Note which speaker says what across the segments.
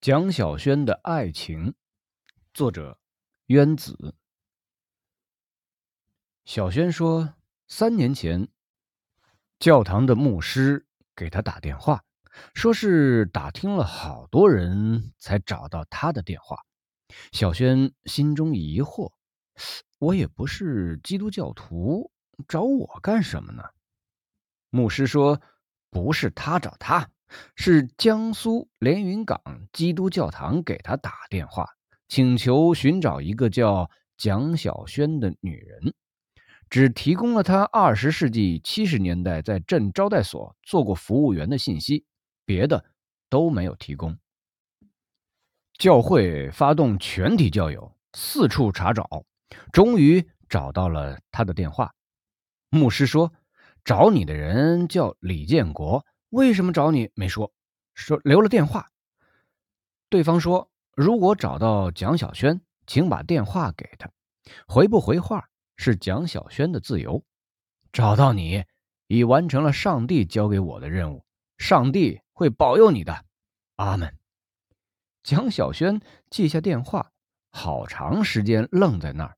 Speaker 1: 蒋小轩的爱情，作者渊子。小轩说，三年前，教堂的牧师给他打电话，说是打听了好多人才找到他的电话。小轩心中疑惑：我也不是基督教徒，找我干什么呢？牧师说，不是他找他。是江苏连云港基督教堂给他打电话，请求寻找一个叫蒋小轩的女人，只提供了他二十世纪七十年代在镇招待所做过服务员的信息，别的都没有提供。教会发动全体教友四处查找，终于找到了他的电话。牧师说：“找你的人叫李建国。”为什么找你没说？说留了电话。对方说：“如果找到蒋小轩，请把电话给他。回不回话是蒋小轩的自由。找到你，已完成了上帝交给我的任务。上帝会保佑你的。阿门。”蒋小轩记下电话，好长时间愣在那儿，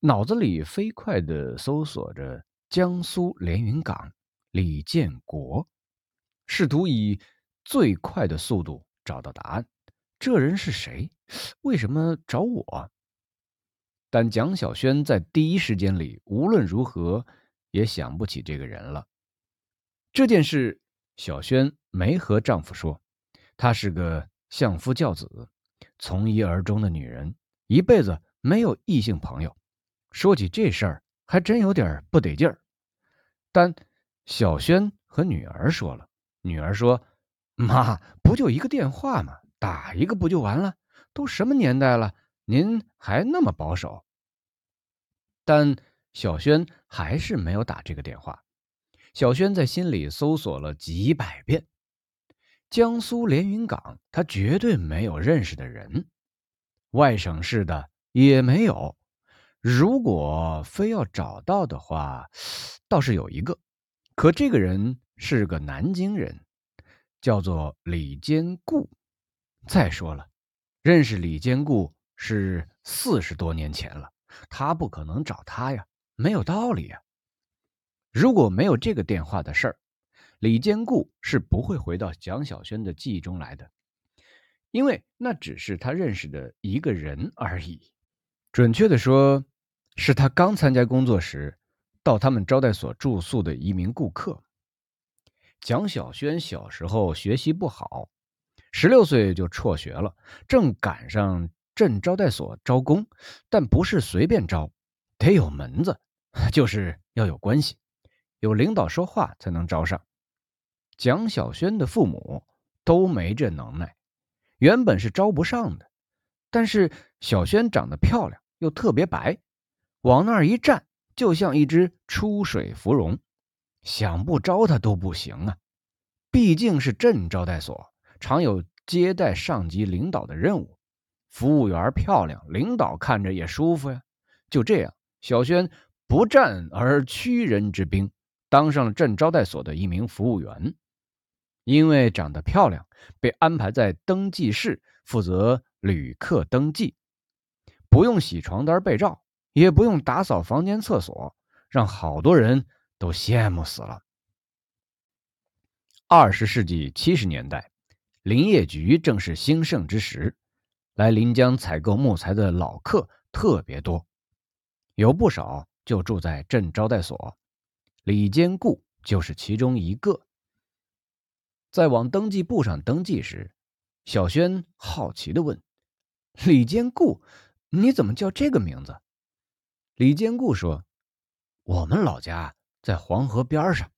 Speaker 1: 脑子里飞快地搜索着江苏连云港李建国。试图以最快的速度找到答案。这人是谁？为什么找我？但蒋小轩在第一时间里无论如何也想不起这个人了。这件事，小轩没和丈夫说。她是个相夫教子、从一而终的女人，一辈子没有异性朋友。说起这事儿，还真有点不得劲儿。但小轩和女儿说了。女儿说：“妈，不就一个电话吗？打一个不就完了？都什么年代了，您还那么保守。”但小轩还是没有打这个电话。小轩在心里搜索了几百遍，江苏连云港，他绝对没有认识的人，外省市的也没有。如果非要找到的话，倒是有一个，可这个人。是个南京人，叫做李坚固。再说了，认识李坚固是四十多年前了，他不可能找他呀，没有道理呀。如果没有这个电话的事儿，李坚固是不会回到蒋小轩的记忆中来的，因为那只是他认识的一个人而已。准确的说，是他刚参加工作时到他们招待所住宿的一名顾客。蒋小轩小时候学习不好，十六岁就辍学了，正赶上镇招待所招工，但不是随便招，得有门子，就是要有关系，有领导说话才能招上。蒋小轩的父母都没这能耐，原本是招不上的，但是小轩长得漂亮又特别白，往那儿一站，就像一只出水芙蓉。想不招他都不行啊，毕竟是镇招待所，常有接待上级领导的任务。服务员漂亮，领导看着也舒服呀。就这样，小轩不战而屈人之兵，当上了镇招待所的一名服务员。因为长得漂亮，被安排在登记室负责旅客登记，不用洗床单被罩，也不用打扫房间厕所，让好多人。都羡慕死了。二十世纪七十年代，林业局正是兴盛之时，来临江采购木材的老客特别多，有不少就住在镇招待所。李坚固就是其中一个。在往登记簿上登记时，小轩好奇的问：“李坚固，你怎么叫这个名字？”李坚固说：“我们老家。”在黄河边上，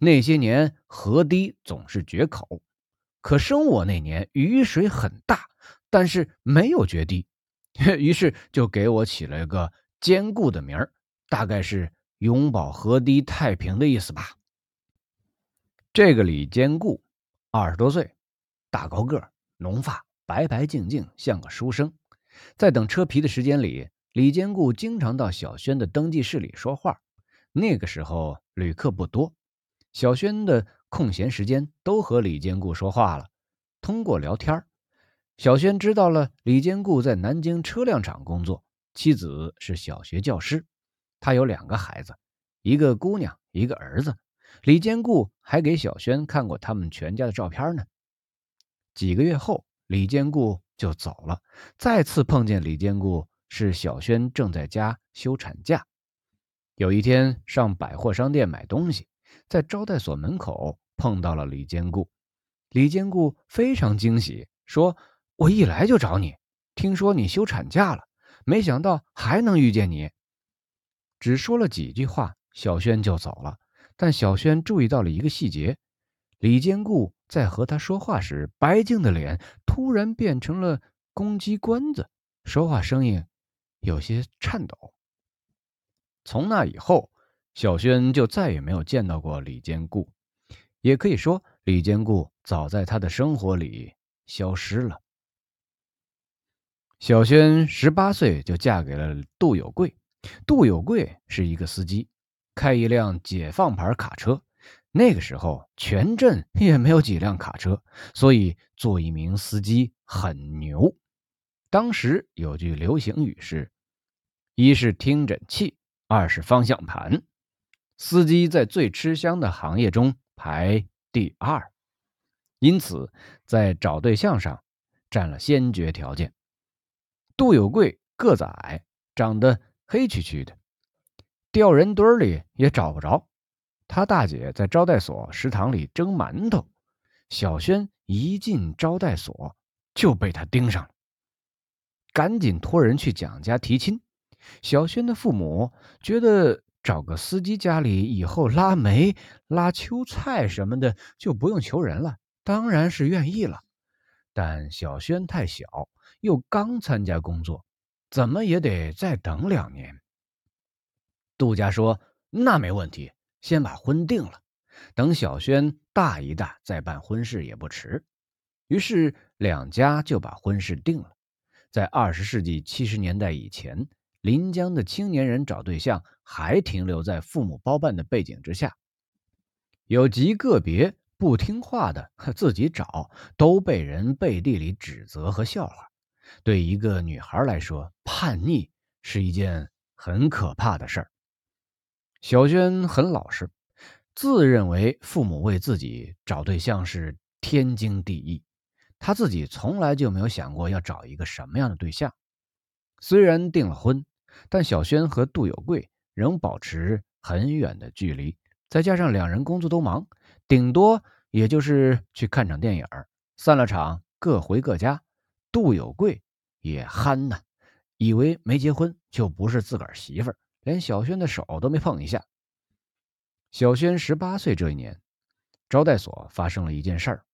Speaker 1: 那些年河堤总是决口，可生我那年雨水很大，但是没有决堤，于是就给我起了一个坚固的名儿，大概是永保河堤太平的意思吧。这个李坚固，二十多岁，大高个，浓发，白白净净，像个书生。在等车皮的时间里，李坚固经常到小轩的登记室里说话。那个时候旅客不多，小轩的空闲时间都和李坚固说话了。通过聊天小轩知道了李坚固在南京车辆厂工作，妻子是小学教师，他有两个孩子，一个姑娘，一个儿子。李坚固还给小轩看过他们全家的照片呢。几个月后，李坚固就走了。再次碰见李坚固，是小轩正在家休产假。有一天上百货商店买东西，在招待所门口碰到了李坚固。李坚固非常惊喜，说。我一来就找你，听说你休产假了，没想到还能遇见你。只说了几句话，小轩就走了。但小轩注意到了一个细节：李坚固在和他说话时，白净的脸突然变成了公鸡冠子，说话声音有些颤抖。从那以后，小轩就再也没有见到过李坚固，也可以说，李坚固早在他的生活里消失了。小轩十八岁就嫁给了杜有贵。杜有贵是一个司机，开一辆解放牌卡车。那个时候全镇 也没有几辆卡车，所以做一名司机很牛。当时有句流行语是：“一是听诊器，二是方向盘。”司机在最吃香的行业中排第二，因此在找对象上占了先决条件。杜有贵个子矮，长得黑黢黢的，掉人堆里也找不着。他大姐在招待所食堂里蒸馒头，小轩一进招待所就被他盯上了，赶紧托人去蒋家提亲。小轩的父母觉得找个司机家里以后拉煤、拉秋菜什么的就不用求人了，当然是愿意了。但小轩太小。又刚参加工作，怎么也得再等两年。杜家说：“那没问题，先把婚定了，等小轩大一大再办婚事也不迟。”于是两家就把婚事定了。在二十世纪七十年代以前，临江的青年人找对象还停留在父母包办的背景之下，有极个别不听话的自己找，都被人背地里指责和笑话。对一个女孩来说，叛逆是一件很可怕的事儿。小轩很老实，自认为父母为自己找对象是天经地义，他自己从来就没有想过要找一个什么样的对象。虽然订了婚，但小轩和杜有贵仍保持很远的距离，再加上两人工作都忙，顶多也就是去看场电影，散了场各回各家。杜有贵也憨呐，以为没结婚就不是自个儿媳妇儿，连小轩的手都没碰一下。小轩十八岁这一年，招待所发生了一件事儿，